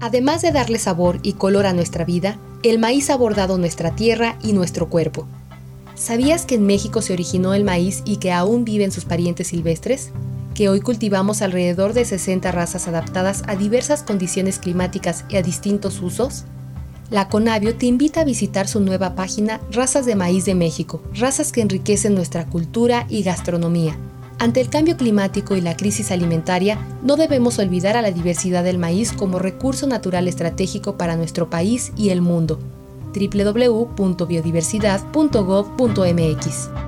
Además de darle sabor y color a nuestra vida, el maíz ha abordado nuestra tierra y nuestro cuerpo. ¿Sabías que en México se originó el maíz y que aún viven sus parientes silvestres? Que hoy cultivamos alrededor de 60 razas adaptadas a diversas condiciones climáticas y a distintos usos? La Conavio te invita a visitar su nueva página Razas de Maíz de México, razas que enriquecen nuestra cultura y gastronomía. Ante el cambio climático y la crisis alimentaria, no debemos olvidar a la diversidad del maíz como recurso natural estratégico para nuestro país y el mundo. www.biodiversidad.gov.mx